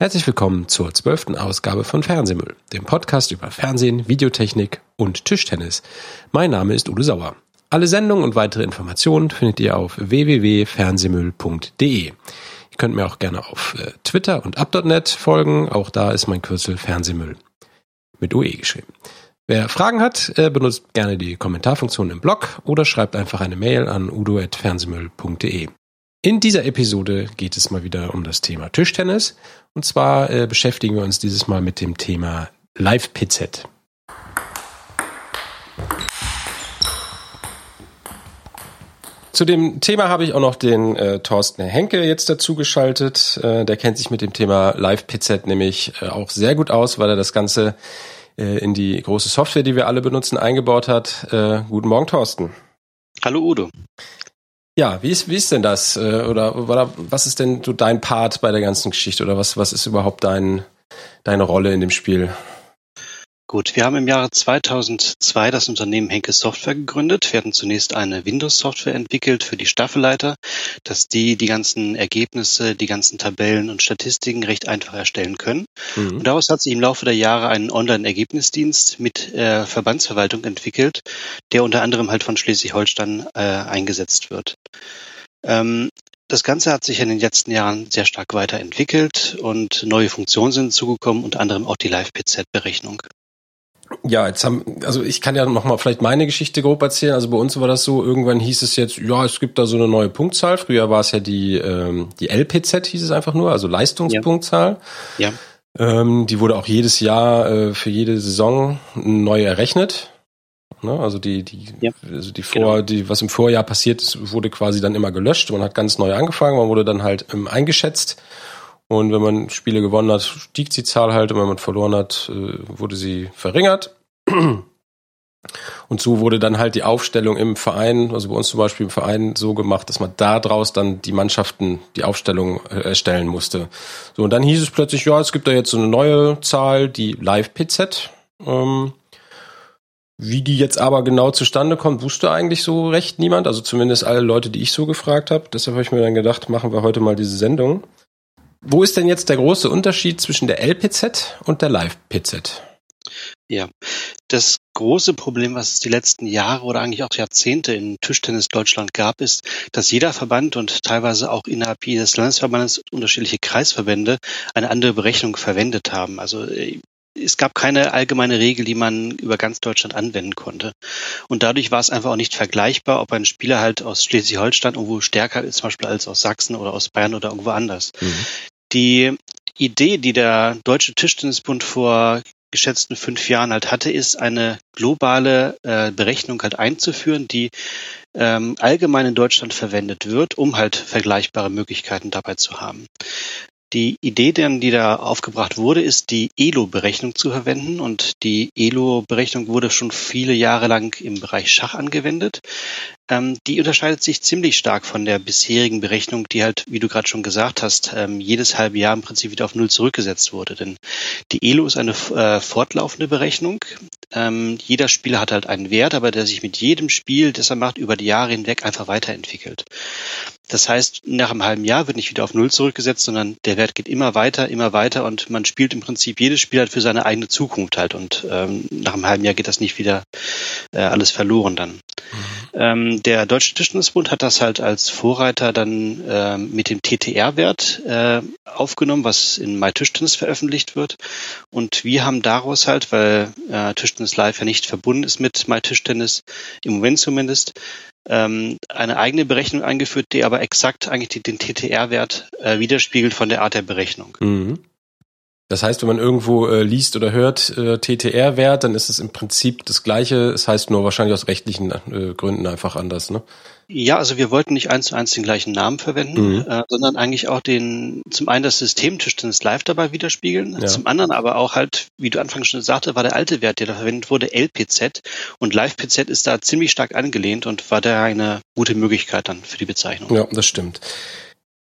Herzlich willkommen zur zwölften Ausgabe von Fernsehmüll, dem Podcast über Fernsehen, Videotechnik und Tischtennis. Mein Name ist Udo Sauer. Alle Sendungen und weitere Informationen findet ihr auf www.fernsehmüll.de. Ihr könnt mir auch gerne auf äh, Twitter und up.net folgen. Auch da ist mein Kürzel Fernsehmüll mit UE geschrieben. Wer Fragen hat, äh, benutzt gerne die Kommentarfunktion im Blog oder schreibt einfach eine Mail an udo.fernsehmüll.de. In dieser Episode geht es mal wieder um das Thema Tischtennis. Und zwar äh, beschäftigen wir uns dieses Mal mit dem Thema Live-PZ. Zu dem Thema habe ich auch noch den äh, Thorsten Henke jetzt dazu geschaltet. Äh, der kennt sich mit dem Thema Live-PZ nämlich äh, auch sehr gut aus, weil er das Ganze äh, in die große Software, die wir alle benutzen, eingebaut hat. Äh, guten Morgen, Thorsten. Hallo Udo. Ja, wie ist, wie ist denn das? Äh, oder, oder was ist denn so dein Part bei der ganzen Geschichte? Oder was, was ist überhaupt dein, deine Rolle in dem Spiel? Gut, wir haben im Jahre 2002 das Unternehmen Henke Software gegründet. Wir hatten zunächst eine Windows-Software entwickelt für die Staffelleiter, dass die die ganzen Ergebnisse, die ganzen Tabellen und Statistiken recht einfach erstellen können. Mhm. Und daraus hat sich im Laufe der Jahre ein Online-Ergebnisdienst mit äh, Verbandsverwaltung entwickelt, der unter anderem halt von Schleswig-Holstein äh, eingesetzt wird. Ähm, das Ganze hat sich in den letzten Jahren sehr stark weiterentwickelt und neue Funktionen sind zugekommen, unter anderem auch die Live-PZ-Berechnung. Ja, jetzt haben, also ich kann ja noch mal vielleicht meine Geschichte grob erzählen. Also bei uns war das so, irgendwann hieß es jetzt, ja, es gibt da so eine neue Punktzahl. Früher war es ja die, ähm, die LPZ hieß es einfach nur, also Leistungspunktzahl. Ja. ja. Ähm, die wurde auch jedes Jahr äh, für jede Saison neu errechnet. Ne? Also die, die, ja. also die vor, genau. die, was im Vorjahr passiert ist, wurde quasi dann immer gelöscht. Man hat ganz neu angefangen, man wurde dann halt ähm, eingeschätzt und wenn man Spiele gewonnen hat, stieg die Zahl halt. Und wenn man verloren hat, äh, wurde sie verringert. Und so wurde dann halt die Aufstellung im Verein, also bei uns zum Beispiel im Verein, so gemacht, dass man da draus dann die Mannschaften die Aufstellung äh, erstellen musste. So, und dann hieß es plötzlich, ja, es gibt da jetzt so eine neue Zahl, die Live-PZ. Ähm, wie die jetzt aber genau zustande kommt, wusste eigentlich so recht niemand. Also zumindest alle Leute, die ich so gefragt habe. Deshalb habe ich mir dann gedacht, machen wir heute mal diese Sendung. Wo ist denn jetzt der große Unterschied zwischen der LPZ und der Live-PZ? Ja, das große Problem, was es die letzten Jahre oder eigentlich auch Jahrzehnte in Tischtennis Deutschland gab, ist, dass jeder Verband und teilweise auch innerhalb jedes Landesverbandes unterschiedliche Kreisverbände eine andere Berechnung verwendet haben. Also äh, es gab keine allgemeine Regel, die man über ganz Deutschland anwenden konnte. Und dadurch war es einfach auch nicht vergleichbar, ob ein Spieler halt aus Schleswig-Holstein irgendwo stärker ist, zum Beispiel als aus Sachsen oder aus Bayern oder irgendwo anders. Mhm. Die Idee, die der Deutsche Tischtennisbund vor geschätzten fünf Jahren halt hatte, ist eine globale äh, Berechnung halt einzuführen, die ähm, allgemein in Deutschland verwendet wird, um halt vergleichbare Möglichkeiten dabei zu haben. Die Idee, die da aufgebracht wurde, ist, die ELO-Berechnung zu verwenden. Und die ELO-Berechnung wurde schon viele Jahre lang im Bereich Schach angewendet. Ähm, die unterscheidet sich ziemlich stark von der bisherigen Berechnung, die halt, wie du gerade schon gesagt hast, ähm, jedes halbe Jahr im Prinzip wieder auf Null zurückgesetzt wurde. Denn die ELO ist eine äh, fortlaufende Berechnung. Ähm, jeder Spieler hat halt einen Wert, aber der sich mit jedem Spiel, das er macht, über die Jahre hinweg einfach weiterentwickelt. Das heißt, nach einem halben Jahr wird nicht wieder auf Null zurückgesetzt, sondern der Wert geht immer weiter, immer weiter und man spielt im Prinzip jedes Spiel halt für seine eigene Zukunft halt und ähm, nach einem halben Jahr geht das nicht wieder äh, alles verloren dann. Mhm. Ähm, der Deutsche Tischtennisbund hat das halt als Vorreiter dann äh, mit dem TTR-Wert äh, aufgenommen, was in MyTischtennis veröffentlicht wird und wir haben daraus halt, weil äh, Tischtennis Live ja nicht verbunden ist mit MyTischtennis, im Moment zumindest, ähm, eine eigene Berechnung eingeführt, die aber exakt eigentlich den TTR-Wert äh, widerspiegelt von der Art der Berechnung. Mhm. Das heißt, wenn man irgendwo äh, liest oder hört äh, TTR-Wert, dann ist es im Prinzip das gleiche. Es heißt nur wahrscheinlich aus rechtlichen äh, Gründen einfach anders, ne? Ja, also wir wollten nicht eins zu eins den gleichen Namen verwenden, mhm. äh, sondern eigentlich auch den, zum einen das System Tischtennis Live dabei widerspiegeln, ja. zum anderen aber auch halt, wie du anfangs schon sagte, war der alte Wert, der da verwendet wurde, LPZ und Live-PZ ist da ziemlich stark angelehnt und war da eine gute Möglichkeit dann für die Bezeichnung. Ja, das stimmt.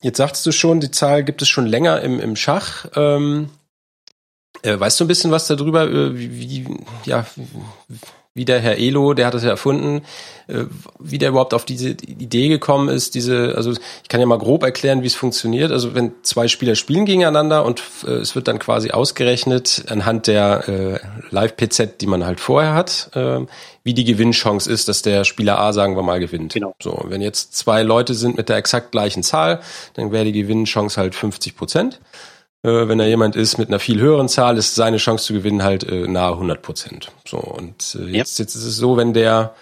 Jetzt sagst du schon, die Zahl gibt es schon länger im, im Schach. Ähm, äh, weißt du ein bisschen was darüber, äh, wie, wie ja, wie der Herr Elo, der hat das ja erfunden, äh, wie der überhaupt auf diese Idee gekommen ist, diese, also ich kann ja mal grob erklären, wie es funktioniert. Also wenn zwei Spieler spielen gegeneinander und äh, es wird dann quasi ausgerechnet anhand der äh, Live-PZ, die man halt vorher hat, äh, wie die Gewinnchance ist, dass der Spieler A, sagen wir mal, gewinnt. Genau. So, wenn jetzt zwei Leute sind mit der exakt gleichen Zahl, dann wäre die Gewinnchance halt 50 Prozent. Äh, wenn da jemand ist mit einer viel höheren Zahl, ist seine Chance zu gewinnen halt äh, nahe 100 Prozent. So und äh, jetzt, yep. jetzt ist es so, wenn der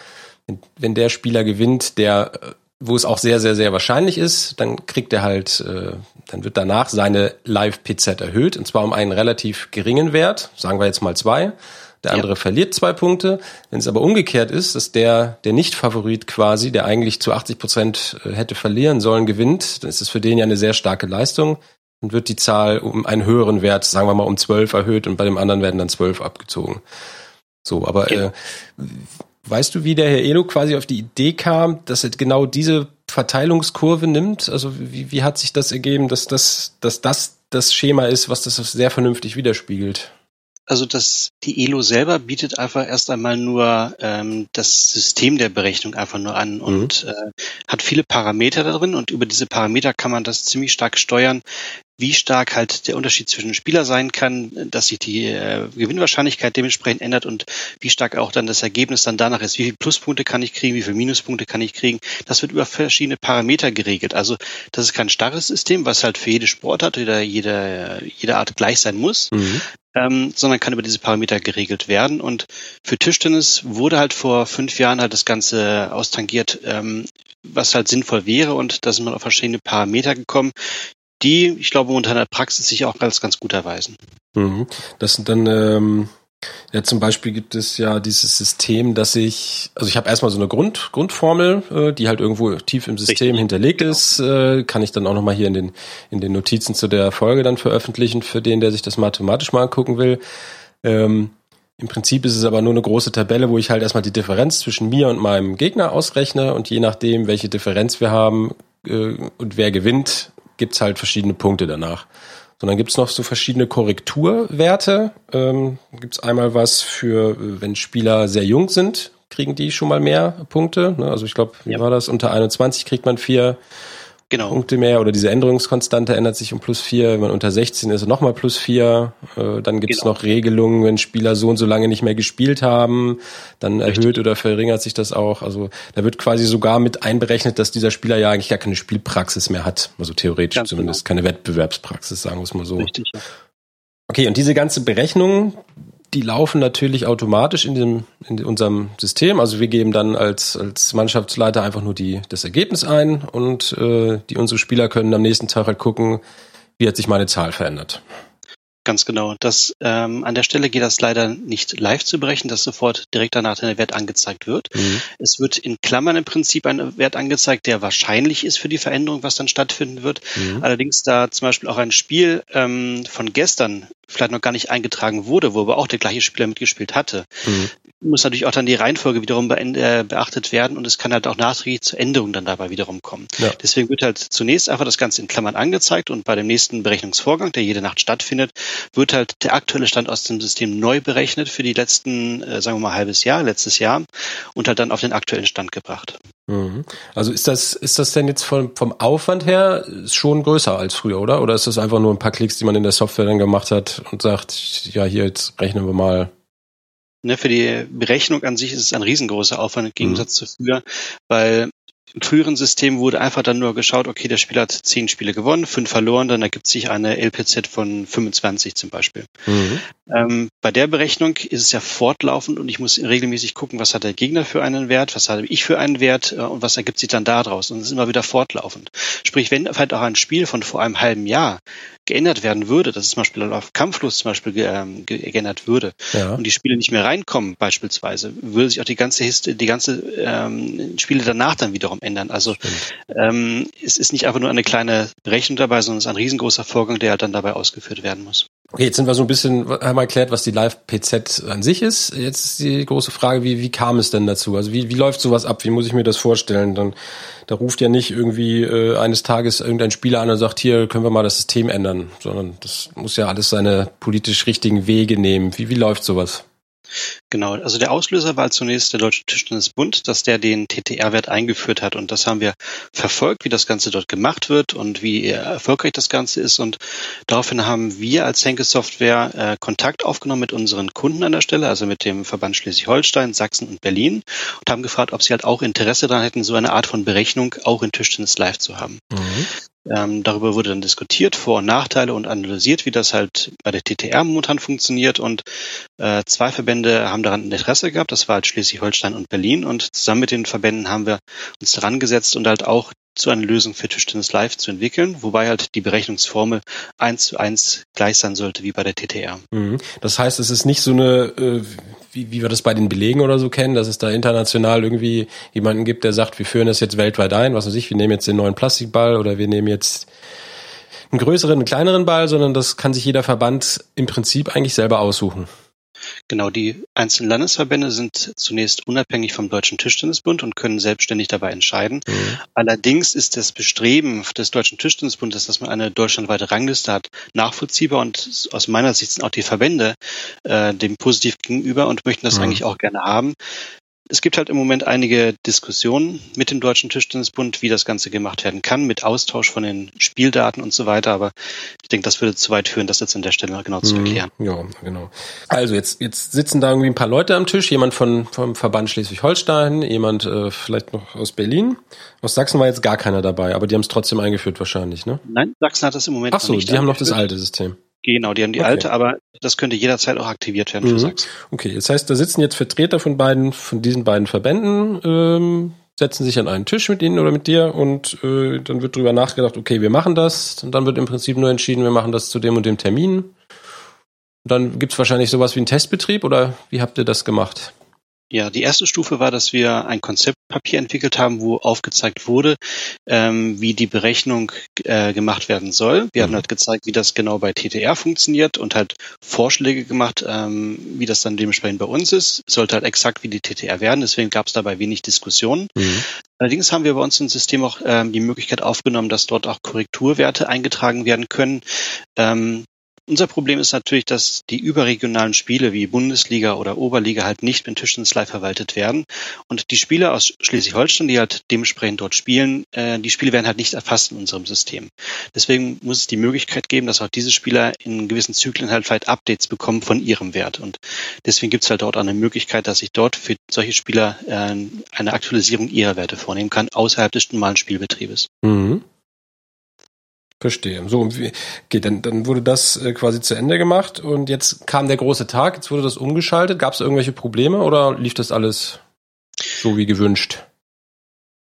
wenn der Spieler gewinnt, der äh, wo es auch sehr sehr sehr wahrscheinlich ist, dann kriegt er halt, äh, dann wird danach seine Live PZ erhöht und zwar um einen relativ geringen Wert, sagen wir jetzt mal zwei. Der andere ja. verliert zwei Punkte. Wenn es aber umgekehrt ist, dass der, der Nicht-Favorit quasi, der eigentlich zu 80 Prozent äh, hätte verlieren sollen, gewinnt, dann ist es für den ja eine sehr starke Leistung dann wird die Zahl um einen höheren Wert, sagen wir mal um zwölf erhöht und bei dem anderen werden dann zwölf abgezogen. So, aber äh, weißt du, wie der Herr Elo quasi auf die Idee kam, dass er genau diese Verteilungskurve nimmt? Also wie, wie hat sich das ergeben, dass das, dass das das Schema ist, was das sehr vernünftig widerspiegelt? Also das, die ELO selber bietet einfach erst einmal nur ähm, das System der Berechnung einfach nur an und mhm. äh, hat viele Parameter darin und über diese Parameter kann man das ziemlich stark steuern, wie stark halt der Unterschied zwischen Spieler sein kann, dass sich die äh, Gewinnwahrscheinlichkeit dementsprechend ändert und wie stark auch dann das Ergebnis dann danach ist. Wie viele Pluspunkte kann ich kriegen, wie viele Minuspunkte kann ich kriegen. Das wird über verschiedene Parameter geregelt. Also das ist kein starres System, was halt für jede Sportart oder jede, jede Art gleich sein muss. Mhm. Ähm, sondern kann über diese Parameter geregelt werden. Und für Tischtennis wurde halt vor fünf Jahren halt das Ganze austangiert, ähm, was halt sinnvoll wäre. Und da sind wir auf verschiedene Parameter gekommen, die, ich glaube, in der Praxis sich auch als ganz gut erweisen. Mhm. Das sind dann, ähm, ja, zum Beispiel gibt es ja dieses System, dass ich, also ich habe erstmal so eine Grund, Grundformel, äh, die halt irgendwo tief im System Richtig. hinterlegt genau. ist, äh, kann ich dann auch nochmal hier in den, in den Notizen zu der Folge dann veröffentlichen, für den, der sich das mathematisch mal angucken will. Ähm, im Prinzip ist es aber nur eine große Tabelle, wo ich halt erstmal die Differenz zwischen mir und meinem Gegner ausrechne und je nachdem, welche Differenz wir haben äh, und wer gewinnt, gibt's halt verschiedene Punkte danach. Und dann gibt's noch so verschiedene Korrekturwerte. Ähm, gibt's einmal was für, wenn Spieler sehr jung sind, kriegen die schon mal mehr Punkte. Ne? Also ich glaube, wie ja. war das? Unter 21 kriegt man vier genau. Punkte mehr oder diese Änderungskonstante ändert sich um plus vier. Wenn man unter 16 ist, nochmal plus vier. Äh, dann gibt es genau. noch Regelungen, wenn Spieler so und so lange nicht mehr gespielt haben, dann Richtig. erhöht oder verringert sich das auch. Also da wird quasi sogar mit einberechnet, dass dieser Spieler ja eigentlich gar keine Spielpraxis mehr hat. Also theoretisch Ganz zumindest genau. keine Wettbewerbspraxis, sagen wir es mal so. Richtig. Okay, und diese ganze Berechnung, die laufen natürlich automatisch in, dem, in unserem System. Also wir geben dann als, als Mannschaftsleiter einfach nur die, das Ergebnis ein und äh, die unsere Spieler können am nächsten Tag halt gucken, wie hat sich meine Zahl verändert. Ganz genau. Das ähm, an der Stelle geht das leider nicht live zu berechnen, dass sofort direkt danach der Wert angezeigt wird. Mhm. Es wird in Klammern im Prinzip ein Wert angezeigt, der wahrscheinlich ist für die Veränderung, was dann stattfinden wird. Mhm. Allerdings da zum Beispiel auch ein Spiel ähm, von gestern vielleicht noch gar nicht eingetragen wurde, wo aber auch der gleiche Spieler mitgespielt hatte, mhm. Muss natürlich auch dann die Reihenfolge wiederum äh, beachtet werden und es kann halt auch nachträglich zu Änderungen dann dabei wiederum kommen. Ja. Deswegen wird halt zunächst einfach das Ganze in Klammern angezeigt und bei dem nächsten Berechnungsvorgang, der jede Nacht stattfindet, wird halt der aktuelle Stand aus dem System neu berechnet für die letzten, äh, sagen wir mal, halbes Jahr, letztes Jahr und halt dann auf den aktuellen Stand gebracht. Mhm. Also ist das, ist das denn jetzt vom, vom Aufwand her schon größer als früher, oder? Oder ist das einfach nur ein paar Klicks, die man in der Software dann gemacht hat und sagt, ja, hier, jetzt rechnen wir mal. Ne, für die Berechnung an sich ist es ein riesengroßer Aufwand im Gegensatz mhm. zu früher, weil im früheren System wurde einfach dann nur geschaut, okay, der Spieler hat zehn Spiele gewonnen, fünf verloren, dann ergibt sich eine LPZ von 25 zum Beispiel. Mhm. Ähm, bei der Berechnung ist es ja fortlaufend und ich muss regelmäßig gucken, was hat der Gegner für einen Wert, was habe ich für einen Wert äh, und was ergibt sich dann daraus. Und es ist immer wieder fortlaufend. Sprich, wenn vielleicht auch ein Spiel von vor einem halben Jahr geändert werden würde, dass es zum Beispiel auf Kampflos zum Beispiel ähm, geändert würde ja. und die Spiele nicht mehr reinkommen beispielsweise, würde sich auch die ganze Hist die ganze ähm, Spiele danach dann wiederum ändern. Also ähm, es ist nicht einfach nur eine kleine Rechnung dabei, sondern es ist ein riesengroßer Vorgang, der halt dann dabei ausgeführt werden muss. Okay, jetzt sind wir so ein bisschen, haben erklärt, was die Live-PZ an sich ist. Jetzt ist die große Frage, wie, wie kam es denn dazu? Also wie, wie läuft sowas ab? Wie muss ich mir das vorstellen? Dann, da ruft ja nicht irgendwie äh, eines Tages irgendein Spieler an und sagt, hier können wir mal das System ändern, sondern das muss ja alles seine politisch richtigen Wege nehmen. Wie, wie läuft sowas? Genau, also der Auslöser war zunächst der Deutsche Tischtennisbund, dass der den TTR-Wert eingeführt hat und das haben wir verfolgt, wie das Ganze dort gemacht wird und wie erfolgreich das Ganze ist und daraufhin haben wir als Henke Software äh, Kontakt aufgenommen mit unseren Kunden an der Stelle, also mit dem Verband Schleswig-Holstein, Sachsen und Berlin und haben gefragt, ob sie halt auch Interesse daran hätten, so eine Art von Berechnung auch in Tischtennis live zu haben. Mhm. Ähm, darüber wurde dann diskutiert, Vor- und Nachteile und analysiert, wie das halt bei der TTR momentan funktioniert. Und äh, zwei Verbände haben daran Interesse gehabt, das war halt Schleswig-Holstein und Berlin. Und zusammen mit den Verbänden haben wir uns daran gesetzt und halt auch zu einer Lösung für Tischtennis Live zu entwickeln, wobei halt die Berechnungsformel eins zu eins gleich sein sollte wie bei der TTR. Mhm. Das heißt, es ist nicht so eine, äh, wie, wie wir das bei den Belegen oder so kennen, dass es da international irgendwie jemanden gibt, der sagt, wir führen das jetzt weltweit ein, was weiß ich, wir nehmen jetzt den neuen Plastikball oder wir nehmen jetzt einen größeren, einen kleineren Ball, sondern das kann sich jeder Verband im Prinzip eigentlich selber aussuchen. Genau, die einzelnen Landesverbände sind zunächst unabhängig vom Deutschen Tischtennisbund und können selbstständig dabei entscheiden. Mhm. Allerdings ist das Bestreben des Deutschen Tischtennisbundes, dass man eine deutschlandweite Rangliste hat, nachvollziehbar und aus meiner Sicht sind auch die Verbände äh, dem positiv gegenüber und möchten das mhm. eigentlich auch gerne haben es gibt halt im Moment einige Diskussionen mit dem Deutschen Tischtennisbund, wie das Ganze gemacht werden kann, mit Austausch von den Spieldaten und so weiter. Aber ich denke, das würde zu weit führen, das jetzt an der Stelle genau zu mhm. erklären. Ja, genau. Also jetzt, jetzt sitzen da irgendwie ein paar Leute am Tisch, jemand von, vom Verband Schleswig-Holstein, jemand äh, vielleicht noch aus Berlin. Aus Sachsen war jetzt gar keiner dabei, aber die haben es trotzdem eingeführt wahrscheinlich, ne? Nein, Sachsen hat das im Moment Ach so, die haben noch das alte System. Genau, die haben die okay. alte, aber das könnte jederzeit auch aktiviert werden für mhm. Sachsen. Okay, das heißt, da sitzen jetzt Vertreter von beiden, von diesen beiden Verbänden, ähm, setzen sich an einen Tisch mit ihnen oder mit dir und äh, dann wird drüber nachgedacht, okay, wir machen das. Und dann wird im Prinzip nur entschieden, wir machen das zu dem und dem Termin. Und dann gibt's wahrscheinlich sowas wie einen Testbetrieb oder wie habt ihr das gemacht? Ja, die erste Stufe war, dass wir ein Konzeptpapier entwickelt haben, wo aufgezeigt wurde, ähm, wie die Berechnung äh, gemacht werden soll. Wir mhm. haben halt gezeigt, wie das genau bei TTR funktioniert und halt Vorschläge gemacht, ähm, wie das dann dementsprechend bei uns ist. Es sollte halt exakt wie die TTR werden, deswegen gab es dabei wenig Diskussionen. Mhm. Allerdings haben wir bei uns im System auch ähm, die Möglichkeit aufgenommen, dass dort auch Korrekturwerte eingetragen werden können. Ähm, unser Problem ist natürlich, dass die überregionalen Spiele wie Bundesliga oder Oberliga halt nicht mit Tischtennis live verwaltet werden. Und die Spieler aus Schleswig-Holstein, die halt dementsprechend dort spielen, äh, die Spiele werden halt nicht erfasst in unserem System. Deswegen muss es die Möglichkeit geben, dass auch diese Spieler in gewissen Zyklen halt vielleicht Updates bekommen von ihrem Wert. Und deswegen gibt es halt dort auch eine Möglichkeit, dass ich dort für solche Spieler äh, eine Aktualisierung ihrer Werte vornehmen kann, außerhalb des normalen Spielbetriebes. Mhm. Verstehe. So, okay, dann, dann wurde das äh, quasi zu Ende gemacht und jetzt kam der große Tag, jetzt wurde das umgeschaltet. Gab es irgendwelche Probleme oder lief das alles so wie gewünscht?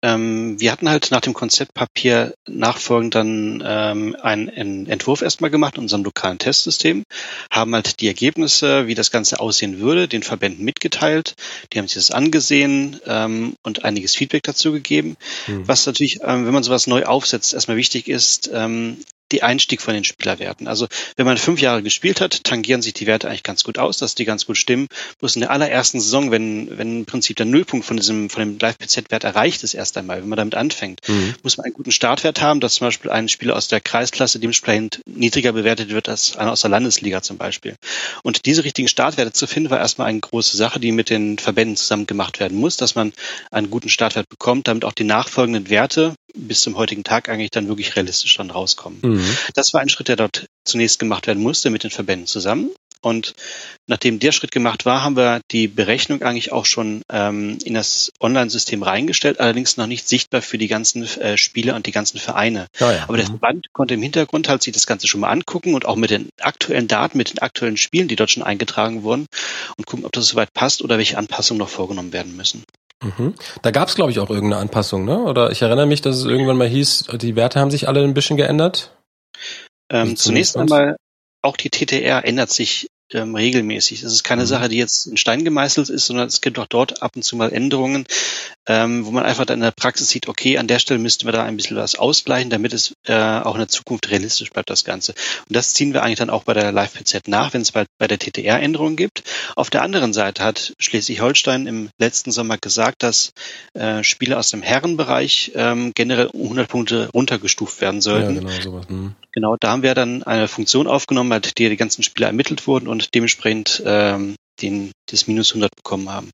Ähm, wir hatten halt nach dem Konzeptpapier nachfolgend dann ähm, einen, einen Entwurf erstmal gemacht in unserem lokalen Testsystem, haben halt die Ergebnisse, wie das Ganze aussehen würde, den Verbänden mitgeteilt. Die haben sich das angesehen ähm, und einiges Feedback dazu gegeben. Hm. Was natürlich, ähm, wenn man sowas neu aufsetzt, erstmal wichtig ist, ähm, die Einstieg von den Spielerwerten. Also wenn man fünf Jahre gespielt hat, tangieren sich die Werte eigentlich ganz gut aus, dass die ganz gut stimmen. Bloß in der allerersten Saison, wenn, wenn im Prinzip der Nullpunkt von diesem, von dem Live-PZ-Wert erreicht ist erst einmal, wenn man damit anfängt, mhm. muss man einen guten Startwert haben, dass zum Beispiel ein Spieler aus der Kreisklasse dementsprechend niedriger bewertet wird als einer aus der Landesliga zum Beispiel. Und diese richtigen Startwerte zu finden, war erstmal eine große Sache, die mit den Verbänden zusammen gemacht werden muss, dass man einen guten Startwert bekommt, damit auch die nachfolgenden Werte bis zum heutigen Tag eigentlich dann wirklich realistisch dann rauskommen. Mhm. Das war ein Schritt, der dort zunächst gemacht werden musste mit den Verbänden zusammen. Und nachdem der Schritt gemacht war, haben wir die Berechnung eigentlich auch schon ähm, in das Online-System reingestellt, allerdings noch nicht sichtbar für die ganzen äh, Spiele und die ganzen Vereine. Oh ja. Aber der mhm. Verband konnte im Hintergrund halt sich das Ganze schon mal angucken und auch mit den aktuellen Daten, mit den aktuellen Spielen, die dort schon eingetragen wurden und gucken, ob das soweit passt oder welche Anpassungen noch vorgenommen werden müssen. Mhm. Da gab es, glaube ich, auch irgendeine Anpassung, ne? Oder ich erinnere mich, dass es irgendwann mal hieß, die Werte haben sich alle ein bisschen geändert. Ähm, zunächst einmal, auch die TTR ändert sich ähm, regelmäßig. Das ist keine mhm. Sache, die jetzt in Stein gemeißelt ist, sondern es gibt auch dort ab und zu mal Änderungen, ähm, wo man einfach dann in der Praxis sieht, okay, an der Stelle müssten wir da ein bisschen was ausgleichen, damit es äh, auch in der Zukunft realistisch bleibt, das Ganze. Und das ziehen wir eigentlich dann auch bei der Live-PZ nach, wenn es bei, bei der TTR Änderungen gibt. Auf der anderen Seite hat Schleswig-Holstein im letzten Sommer gesagt, dass äh, Spiele aus dem Herrenbereich ähm, generell um 100 Punkte runtergestuft werden sollten. Ja, genau, sowas. Mhm. Genau, da haben wir dann eine Funktion aufgenommen, mit der die ganzen Spiele ermittelt wurden und dementsprechend ähm, den, das Minus 100 bekommen haben.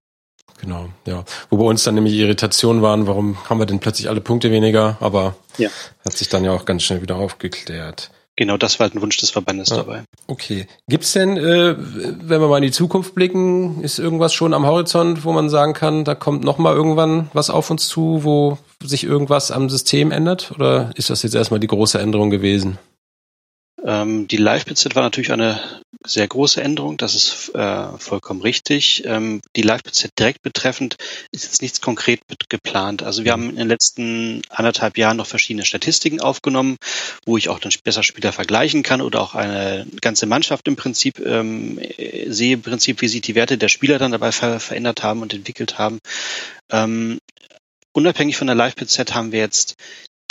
Genau, ja. Wo bei uns dann nämlich Irritationen waren, warum haben wir denn plötzlich alle Punkte weniger? Aber ja. hat sich dann ja auch ganz schnell wieder aufgeklärt. Genau, das war halt ein Wunsch des Verbandes ja. dabei. Okay. Gibt's denn, äh, wenn wir mal in die Zukunft blicken, ist irgendwas schon am Horizont, wo man sagen kann, da kommt noch mal irgendwann was auf uns zu, wo sich irgendwas am System ändert? Oder ist das jetzt erstmal die große Änderung gewesen? Ähm, die Live-BZ war natürlich eine sehr große Änderung, das ist äh, vollkommen richtig. Ähm, die Live-BZ direkt betreffend ist jetzt nichts konkret geplant. Also wir haben in den letzten anderthalb Jahren noch verschiedene Statistiken aufgenommen, wo ich auch dann besser Spieler vergleichen kann oder auch eine ganze Mannschaft im Prinzip ähm, sehe, im Prinzip, wie sich die Werte der Spieler dann dabei ver verändert haben und entwickelt haben. Ähm, unabhängig von der Live-PZ haben wir jetzt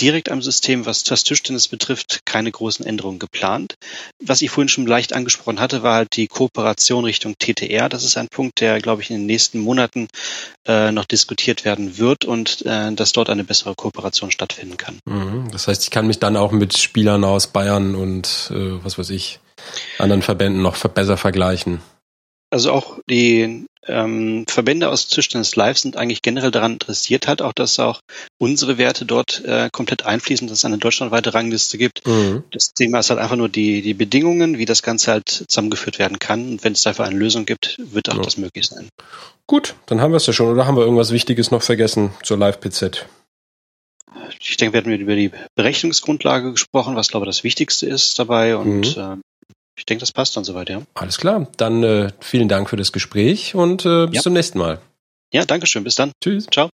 direkt am System, was das Tischtennis betrifft, keine großen Änderungen geplant. Was ich vorhin schon leicht angesprochen hatte, war halt die Kooperation Richtung TTR. Das ist ein Punkt, der, glaube ich, in den nächsten Monaten äh, noch diskutiert werden wird und äh, dass dort eine bessere Kooperation stattfinden kann. Mhm. Das heißt, ich kann mich dann auch mit Spielern aus Bayern und äh, was weiß ich, anderen Verbänden noch besser vergleichen. Also auch die ähm, Verbände aus Tischtennis Live sind eigentlich generell daran interessiert, halt auch, dass auch unsere Werte dort äh, komplett einfließen, dass es eine deutschlandweite Rangliste gibt. Mhm. Das Thema ist halt einfach nur die, die Bedingungen, wie das Ganze halt zusammengeführt werden kann. Und wenn es dafür eine Lösung gibt, wird auch ja. das möglich sein. Gut, dann haben wir es ja schon. Oder haben wir irgendwas Wichtiges noch vergessen zur Live-PZ? Ich denke, wir hatten über die Berechnungsgrundlage gesprochen, was glaube ich das Wichtigste ist dabei. Und mhm. äh, ich denke, das passt dann soweit, ja. Alles klar. Dann äh, vielen Dank für das Gespräch und äh, bis ja. zum nächsten Mal. Ja, danke schön. Bis dann. Tschüss. Ciao.